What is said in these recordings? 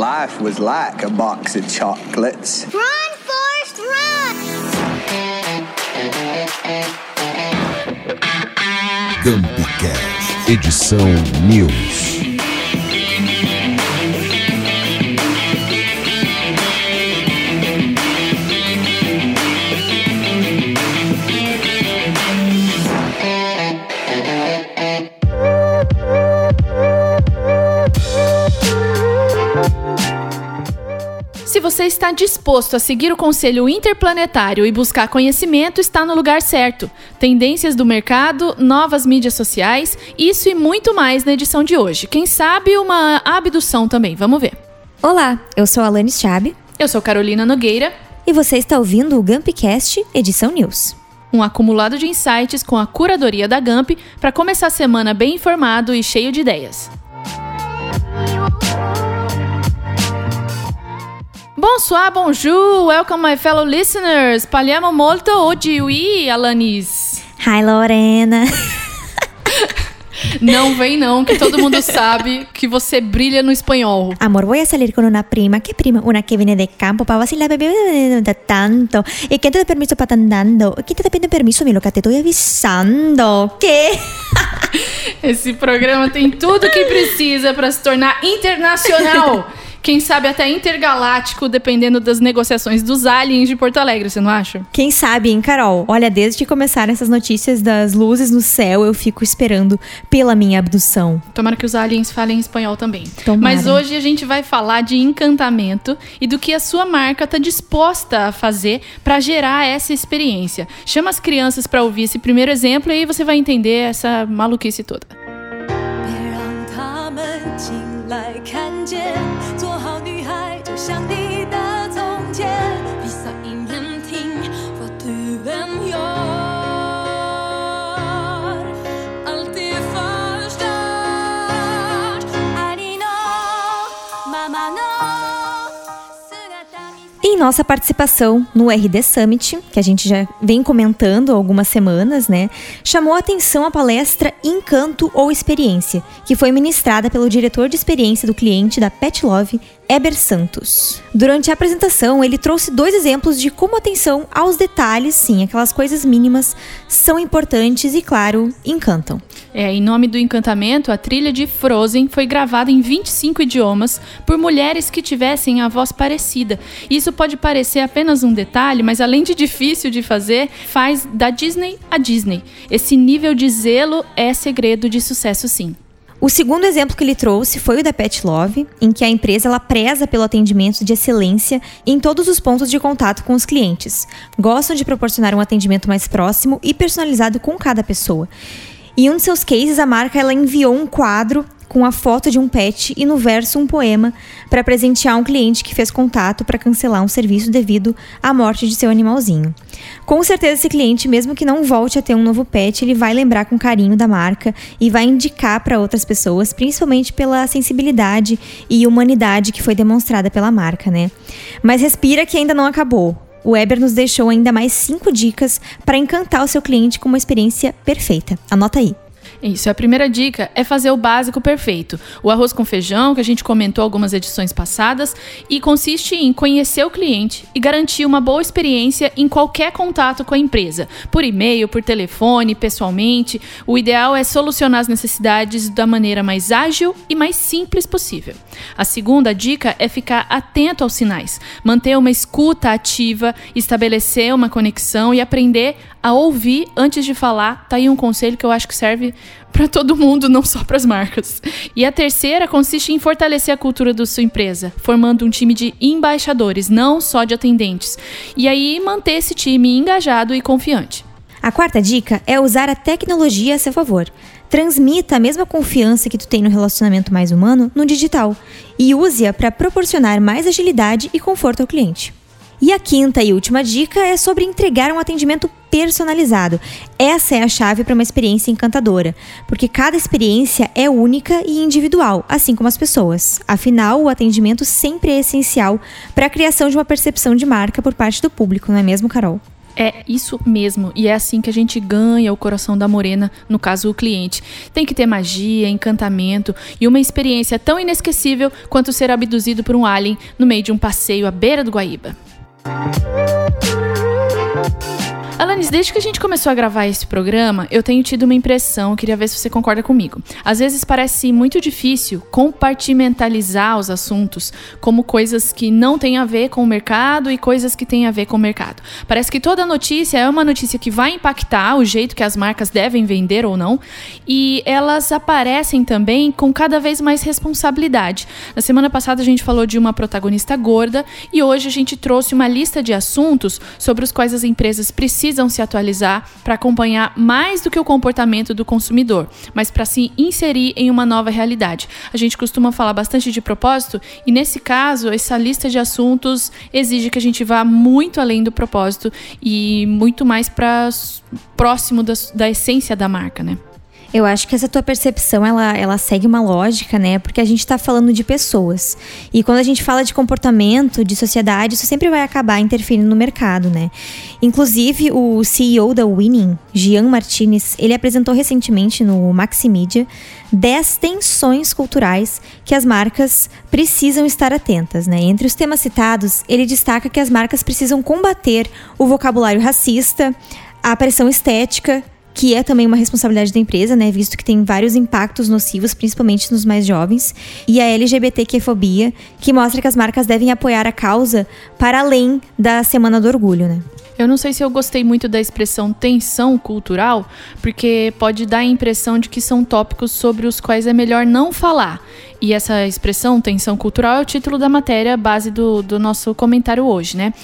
life was like a box of chocolates. Run, Forrest, run! Campcast, edição News. Você está disposto a seguir o conselho interplanetário e buscar conhecimento, está no lugar certo. Tendências do mercado, novas mídias sociais, isso e muito mais na edição de hoje. Quem sabe uma abdução também, vamos ver. Olá, eu sou a Alanis Chab Eu sou Carolina Nogueira, e você está ouvindo o Gumpcast Edição News. um acumulado de insights com a curadoria da Gamp para começar a semana bem informado e cheio de ideias. Bonsoir, bonjour, welcome my fellow listeners. Parliamo molto oggi, oui, Alanis. Hi, Lorena. Não vem não, que todo mundo sabe que você brilha no espanhol. Amor, voy a salir con una prima. ¿Qué prima? Una que viene de campo para vacilar, bebé, de tanto. ¿Y quién te permiso para andando? ¿Quién te está pidiendo permiso, mi loca? Te estoy avisando. ¿Qué? Esse programa tem tudo que precisa para se tornar internacional. Quem sabe até intergaláctico, dependendo das negociações dos aliens de Porto Alegre, você não acha? Quem sabe, hein, Carol? Olha, desde que começaram essas notícias das luzes no céu, eu fico esperando pela minha abdução. Tomara que os aliens falem espanhol também. Tomara. Mas hoje a gente vai falar de encantamento e do que a sua marca está disposta a fazer para gerar essa experiência. Chama as crianças para ouvir esse primeiro exemplo e aí você vai entender essa maluquice toda. 别让他们进来看见， Nossa participação no RD Summit, que a gente já vem comentando há algumas semanas, né, chamou atenção a palestra Encanto ou Experiência, que foi ministrada pelo diretor de experiência do cliente da Pet Love, Eber Santos. Durante a apresentação, ele trouxe dois exemplos de como atenção aos detalhes, sim, aquelas coisas mínimas, são importantes e, claro, encantam. É, em nome do encantamento, a trilha de Frozen foi gravada em 25 idiomas por mulheres que tivessem a voz parecida. Isso pode parecer apenas um detalhe, mas além de difícil de fazer, faz da Disney a Disney. Esse nível de zelo é segredo de sucesso, sim. O segundo exemplo que ele trouxe foi o da Pet Love, em que a empresa ela preza pelo atendimento de excelência em todos os pontos de contato com os clientes. Gostam de proporcionar um atendimento mais próximo e personalizado com cada pessoa. Em um de seus cases, a marca ela enviou um quadro com a foto de um pet e no verso um poema para presentear um cliente que fez contato para cancelar um serviço devido à morte de seu animalzinho. Com certeza esse cliente, mesmo que não volte a ter um novo pet, ele vai lembrar com carinho da marca e vai indicar para outras pessoas, principalmente pela sensibilidade e humanidade que foi demonstrada pela marca, né? Mas respira que ainda não acabou. O Weber nos deixou ainda mais cinco dicas para encantar o seu cliente com uma experiência perfeita. Anota aí. Isso, a primeira dica é fazer o básico perfeito. O arroz com feijão, que a gente comentou algumas edições passadas, e consiste em conhecer o cliente e garantir uma boa experiência em qualquer contato com a empresa, por e-mail, por telefone, pessoalmente. O ideal é solucionar as necessidades da maneira mais ágil e mais simples possível. A segunda dica é ficar atento aos sinais, manter uma escuta ativa, estabelecer uma conexão e aprender a ouvir antes de falar. Tá aí um conselho que eu acho que serve para todo mundo, não só para as marcas. E a terceira consiste em fortalecer a cultura da sua empresa, formando um time de embaixadores, não só de atendentes. E aí manter esse time engajado e confiante. A quarta dica é usar a tecnologia a seu favor. Transmita a mesma confiança que tu tem no relacionamento mais humano no digital e use-a para proporcionar mais agilidade e conforto ao cliente. E a quinta e última dica é sobre entregar um atendimento personalizado. Essa é a chave para uma experiência encantadora, porque cada experiência é única e individual, assim como as pessoas. Afinal, o atendimento sempre é essencial para a criação de uma percepção de marca por parte do público, não é mesmo, Carol? É isso mesmo, e é assim que a gente ganha o coração da morena, no caso o cliente. Tem que ter magia, encantamento e uma experiência tão inesquecível quanto ser abduzido por um alien no meio de um passeio à beira do Guaíba. Música Alanis, desde que a gente começou a gravar esse programa, eu tenho tido uma impressão, queria ver se você concorda comigo. Às vezes parece muito difícil compartimentalizar os assuntos como coisas que não têm a ver com o mercado e coisas que têm a ver com o mercado. Parece que toda notícia é uma notícia que vai impactar o jeito que as marcas devem vender ou não, e elas aparecem também com cada vez mais responsabilidade. Na semana passada a gente falou de uma protagonista gorda e hoje a gente trouxe uma lista de assuntos sobre os quais as empresas precisam precisam se atualizar para acompanhar mais do que o comportamento do consumidor, mas para se inserir em uma nova realidade. A gente costuma falar bastante de propósito e, nesse caso, essa lista de assuntos exige que a gente vá muito além do propósito e muito mais para próximo da, da essência da marca, né? Eu acho que essa tua percepção, ela, ela segue uma lógica, né? Porque a gente está falando de pessoas. E quando a gente fala de comportamento, de sociedade, isso sempre vai acabar interferindo no mercado, né? Inclusive, o CEO da Winning, Gian Martinez, ele apresentou recentemente no Maximedia 10 tensões culturais que as marcas precisam estar atentas, né? Entre os temas citados, ele destaca que as marcas precisam combater o vocabulário racista, a pressão estética que é também uma responsabilidade da empresa, né, visto que tem vários impactos nocivos, principalmente nos mais jovens, e a LGBTQ-fobia, que mostra que as marcas devem apoiar a causa para além da Semana do Orgulho, né? Eu não sei se eu gostei muito da expressão tensão cultural, porque pode dar a impressão de que são tópicos sobre os quais é melhor não falar. E essa expressão, tensão cultural, é o título da matéria base do, do nosso comentário hoje, né?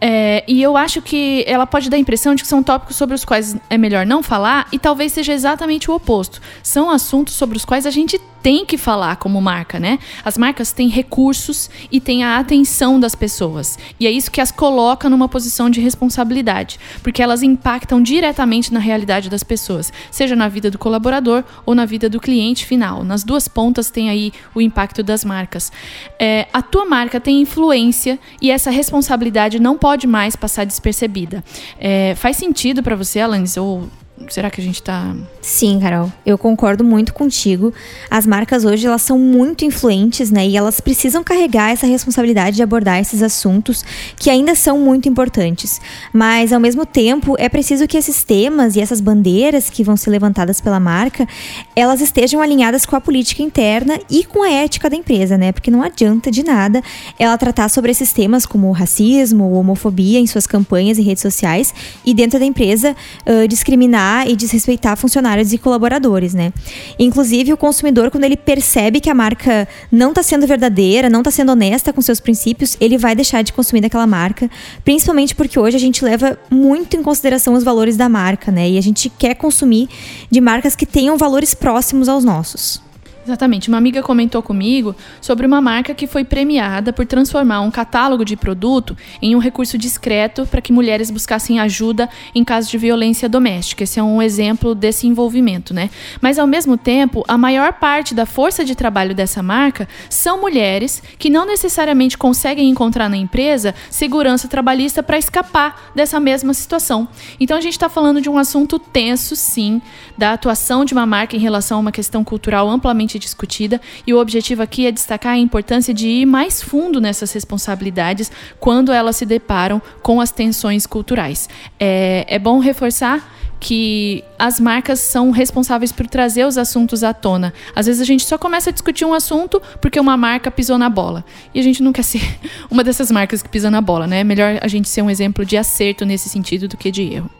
É, e eu acho que ela pode dar a impressão de que são tópicos sobre os quais é melhor não falar, e talvez seja exatamente o oposto. São assuntos sobre os quais a gente tem que falar como marca, né? As marcas têm recursos e têm a atenção das pessoas. E é isso que as coloca numa posição de responsabilidade, porque elas impactam diretamente na realidade das pessoas, seja na vida do colaborador ou na vida do cliente final. Nas duas pontas tem aí o impacto das marcas. É, a tua marca tem influência e essa responsabilidade não pode mais passar despercebida. É, faz sentido para você, Alanis, ou será que a gente tá. Sim, Carol, eu concordo muito contigo. As marcas hoje elas são muito influentes, né? E elas precisam carregar essa responsabilidade de abordar esses assuntos que ainda são muito importantes. Mas ao mesmo tempo, é preciso que esses temas e essas bandeiras que vão ser levantadas pela marca, elas estejam alinhadas com a política interna e com a ética da empresa, né? Porque não adianta de nada ela tratar sobre esses temas como racismo, homofobia em suas campanhas e redes sociais e dentro da empresa uh, discriminar e desrespeitar funcionários e colaboradores, né? Inclusive, o consumidor, quando ele percebe que a marca não está sendo verdadeira, não está sendo honesta com seus princípios, ele vai deixar de consumir daquela marca, principalmente porque hoje a gente leva muito em consideração os valores da marca, né? E a gente quer consumir de marcas que tenham valores próximos aos nossos. Exatamente. Uma amiga comentou comigo sobre uma marca que foi premiada por transformar um catálogo de produto em um recurso discreto para que mulheres buscassem ajuda em caso de violência doméstica. Esse é um exemplo desse envolvimento, né? Mas ao mesmo tempo, a maior parte da força de trabalho dessa marca são mulheres que não necessariamente conseguem encontrar na empresa segurança trabalhista para escapar dessa mesma situação. Então a gente está falando de um assunto tenso, sim, da atuação de uma marca em relação a uma questão cultural amplamente discutida e o objetivo aqui é destacar a importância de ir mais fundo nessas responsabilidades quando elas se deparam com as tensões culturais. É, é bom reforçar que as marcas são responsáveis por trazer os assuntos à tona. Às vezes a gente só começa a discutir um assunto porque uma marca pisou na bola. E a gente não quer ser uma dessas marcas que pisa na bola, né? É melhor a gente ser um exemplo de acerto nesse sentido do que de erro.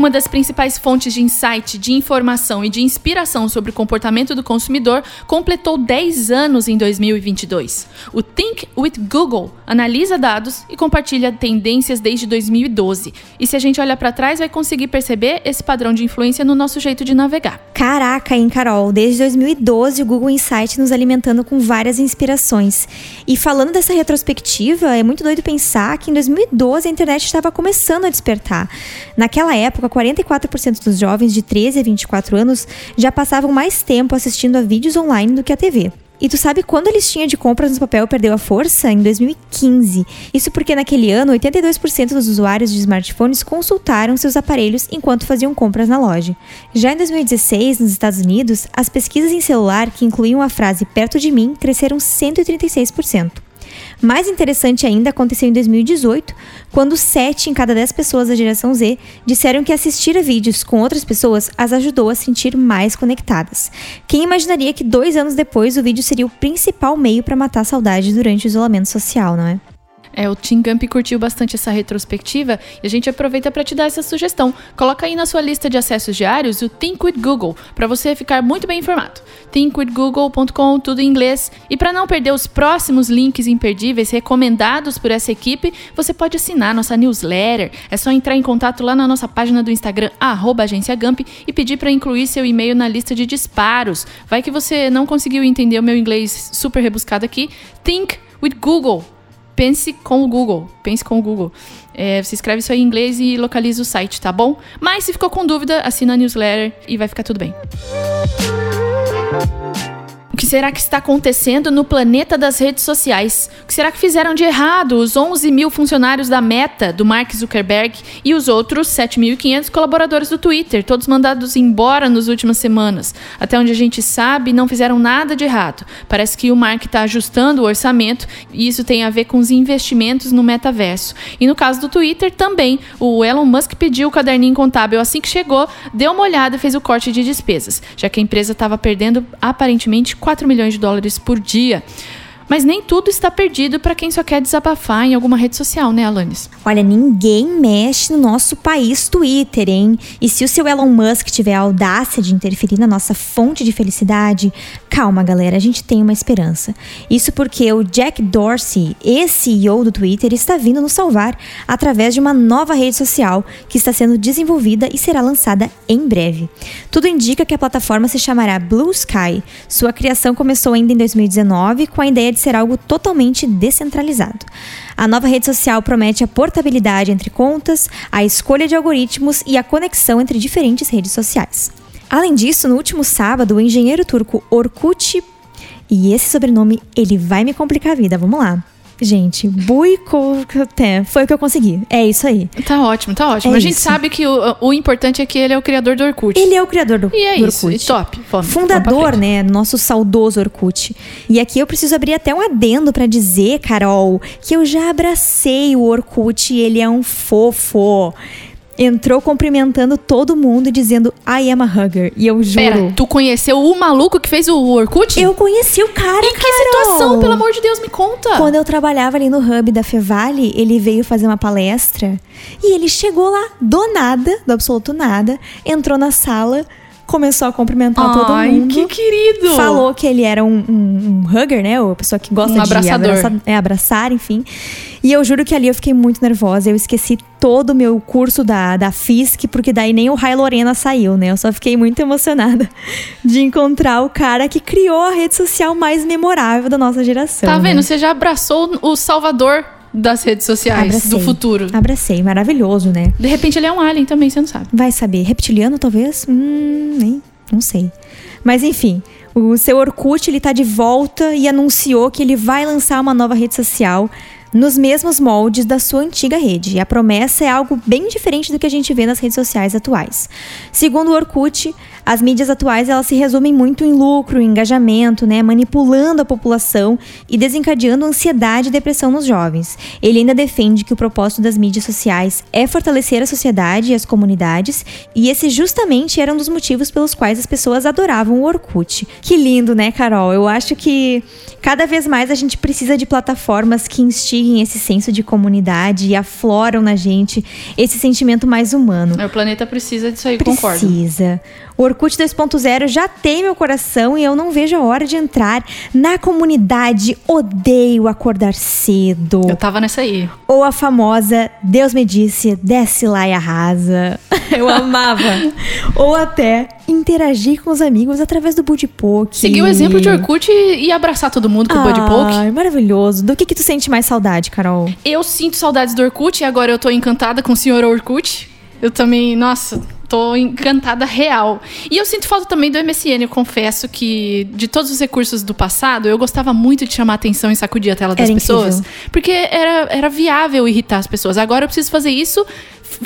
Uma das principais fontes de insight, de informação e de inspiração sobre o comportamento do consumidor completou 10 anos em 2022. O Think with Google analisa dados e compartilha tendências desde 2012. E se a gente olhar para trás, vai conseguir perceber esse padrão de influência no nosso jeito de navegar. Caraca, hein, Carol? Desde 2012 o Google Insight nos alimentando com várias inspirações. E falando dessa retrospectiva, é muito doido pensar que em 2012 a internet estava começando a despertar. Naquela época 44% dos jovens de 13 a 24 anos já passavam mais tempo assistindo a vídeos online do que a TV. E tu sabe quando a listinha de compras no papel perdeu a força? Em 2015. Isso porque naquele ano, 82% dos usuários de smartphones consultaram seus aparelhos enquanto faziam compras na loja. Já em 2016, nos Estados Unidos, as pesquisas em celular que incluíam a frase perto de mim cresceram 136%. Mais interessante ainda aconteceu em 2018, quando 7 em cada 10 pessoas da geração Z disseram que assistir a vídeos com outras pessoas as ajudou a sentir mais conectadas. Quem imaginaria que dois anos depois o vídeo seria o principal meio para matar a saudade durante o isolamento social, não é? É, o Tim Gump curtiu bastante essa retrospectiva e a gente aproveita para te dar essa sugestão. Coloca aí na sua lista de acessos diários o Think with Google, para você ficar muito bem informado. thinkwithgoogle.com, tudo em inglês. E para não perder os próximos links imperdíveis recomendados por essa equipe, você pode assinar nossa newsletter. É só entrar em contato lá na nossa página do Instagram, arroba agência Gump, e pedir para incluir seu e-mail na lista de disparos. Vai que você não conseguiu entender o meu inglês super rebuscado aqui. Think with Google pense com o Google. Pense com o Google. É, você escreve isso aí em inglês e localiza o site, tá bom? Mas se ficou com dúvida, assina a newsletter e vai ficar tudo bem. Que será que está acontecendo no planeta das redes sociais? O que será que fizeram de errado os 11 mil funcionários da Meta, do Mark Zuckerberg, e os outros 7.500 colaboradores do Twitter, todos mandados embora nas últimas semanas? Até onde a gente sabe, não fizeram nada de errado. Parece que o Mark está ajustando o orçamento e isso tem a ver com os investimentos no metaverso. E no caso do Twitter também, o Elon Musk pediu o caderninho contábil assim que chegou, deu uma olhada e fez o corte de despesas, já que a empresa estava perdendo aparentemente 4 milhões de dólares por dia. Mas nem tudo está perdido para quem só quer desabafar em alguma rede social, né, Alanis? Olha, ninguém mexe no nosso país Twitter, hein? E se o seu Elon Musk tiver a audácia de interferir na nossa fonte de felicidade, calma, galera, a gente tem uma esperança. Isso porque o Jack Dorsey, ex-CEO do Twitter, está vindo nos salvar através de uma nova rede social que está sendo desenvolvida e será lançada em breve. Tudo indica que a plataforma se chamará Blue Sky. Sua criação começou ainda em 2019 com a ideia de ser algo totalmente descentralizado. A nova rede social promete a portabilidade entre contas, a escolha de algoritmos e a conexão entre diferentes redes sociais. Além disso, no último sábado, o engenheiro turco Orkut e esse sobrenome, ele vai me complicar a vida, vamos lá. Gente, Buikoten foi o que eu consegui. É isso aí. Tá ótimo, tá ótimo. É a gente isso. sabe que o, o importante é que ele é o criador do Orkut. Ele é o criador do, E é do isso, Orkut. e top. Vamos, vamos Fundador, frente. né? Nosso saudoso Orkut. E aqui eu preciso abrir até um adendo pra dizer, Carol, que eu já abracei o Orkut e ele é um fofo. Entrou cumprimentando todo mundo e dizendo I am a hugger. E eu juro. Pera, tu conheceu o maluco que fez o Orkut? Eu conheci o cara, Em que Carol. situação, pelo amor de Deus, me conta. Quando eu trabalhava ali no hub da Fevale, ele veio fazer uma palestra e ele chegou lá do nada, do absoluto nada, entrou na sala, começou a cumprimentar todo Ai, mundo. que querido. Falou que ele era um, um- um hugger, né? Ou a pessoa que gosta Um de abraçador. abraçar, é, abraçar, enfim. E eu juro que ali eu fiquei muito nervosa. Eu esqueci todo o meu curso da, da FISC, porque daí nem o Rai Lorena saiu, né? Eu só fiquei muito emocionada de encontrar o cara que criou a rede social mais memorável da nossa geração. Tá né? vendo? Você já abraçou o salvador das redes sociais Abracei. do futuro. Abracei, maravilhoso, né? De repente ele é um alien também, você não sabe. Vai saber. Reptiliano, talvez? Hum, nem. Não sei. Mas enfim, o seu Orkut ele tá de volta e anunciou que ele vai lançar uma nova rede social nos mesmos moldes da sua antiga rede. E a promessa é algo bem diferente do que a gente vê nas redes sociais atuais. Segundo o Orkut, as mídias atuais elas se resumem muito em lucro, em engajamento, né, manipulando a população e desencadeando ansiedade e depressão nos jovens. Ele ainda defende que o propósito das mídias sociais é fortalecer a sociedade e as comunidades, e esse justamente era um dos motivos pelos quais as pessoas adoravam o Orkut. Que lindo, né, Carol? Eu acho que cada vez mais a gente precisa de plataformas que instiguem esse senso de comunidade e afloram na gente esse sentimento mais humano. O planeta precisa disso aí, concordo. Precisa. O Orkut 2.0 já tem meu coração e eu não vejo a hora de entrar na comunidade Odeio Acordar Cedo. Eu tava nessa aí. Ou a famosa Deus me disse, desce lá e arrasa. Eu amava. Ou até interagir com os amigos através do Buddy Poke. Seguir o exemplo de Orkut e, abraçar todo mundo com o Buddy Poke. Ai, maravilhoso. Do que que tu sente mais saudade, Carol? Eu sinto saudades do Orkut e agora eu tô encantada com o senhor Orkut. Eu também, nossa, tô encantada real. E eu sinto falta também do MSN, eu confesso que de todos os recursos do passado, eu gostava muito de chamar atenção e sacudir a tela das Era pessoas. incrível. Porque era, era viável irritar as pessoas. Agora eu preciso fazer isso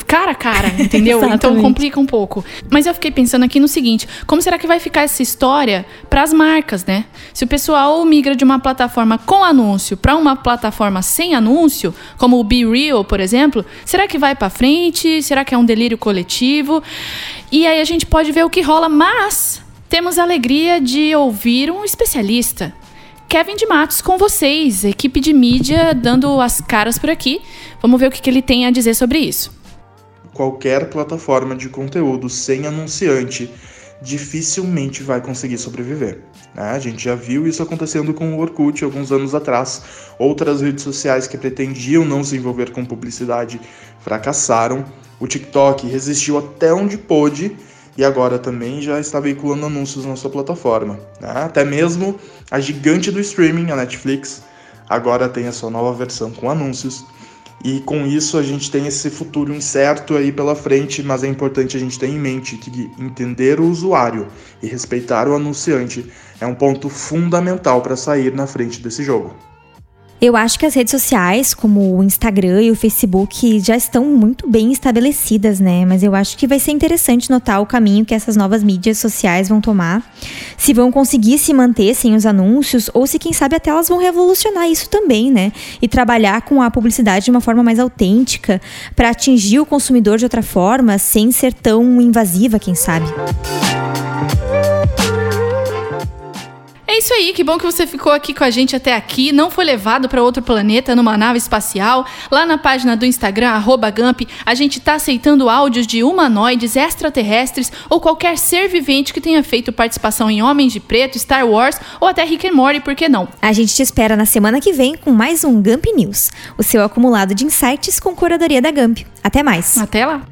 cara a cara, entendeu? então complica um pouco. Mas eu fiquei pensando aqui no seguinte: como será que vai ficar essa história para as marcas, né? Se o pessoal migra de uma plataforma com anúncio para uma plataforma sem anúncio, como o Be Real, por exemplo, será que vai para frente? Será que é um delírio coletivo? E aí a gente pode ver o que rola, mas temos a alegria de ouvir um especialista. Kevin de Matos com vocês, equipe de mídia dando as caras por aqui. Vamos ver o que que ele tem a dizer sobre isso qualquer plataforma de conteúdo sem anunciante dificilmente vai conseguir sobreviver. Né? A gente já viu isso acontecendo com o Orkut alguns anos atrás. Outras redes sociais que pretendiam não se envolver com publicidade fracassaram. O TikTok resistiu até onde pôde e agora também já está veiculando anúncios na sua plataforma. Né? Até mesmo a gigante do streaming, a Netflix, agora tem a sua nova versão com anúncios. E com isso a gente tem esse futuro incerto aí pela frente, mas é importante a gente ter em mente que entender o usuário e respeitar o anunciante é um ponto fundamental para sair na frente desse jogo. Eu acho que as redes sociais, como o Instagram e o Facebook, já estão muito bem estabelecidas, né? Mas eu acho que vai ser interessante notar o caminho que essas novas mídias sociais vão tomar. Se vão conseguir se manter sem os anúncios, ou se, quem sabe, até elas vão revolucionar isso também, né? E trabalhar com a publicidade de uma forma mais autêntica, para atingir o consumidor de outra forma, sem ser tão invasiva, quem sabe. É isso aí, que bom que você ficou aqui com a gente até aqui. Não foi levado para outro planeta numa nave espacial. Lá na página do Instagram, arroba Gump, a gente tá aceitando áudios de humanoides, extraterrestres ou qualquer ser vivente que tenha feito participação em Homens de Preto, Star Wars ou até Rick and Morty, por que não? A gente te espera na semana que vem com mais um Gump News, o seu acumulado de insights com curadoria da Gump. Até mais! Até lá!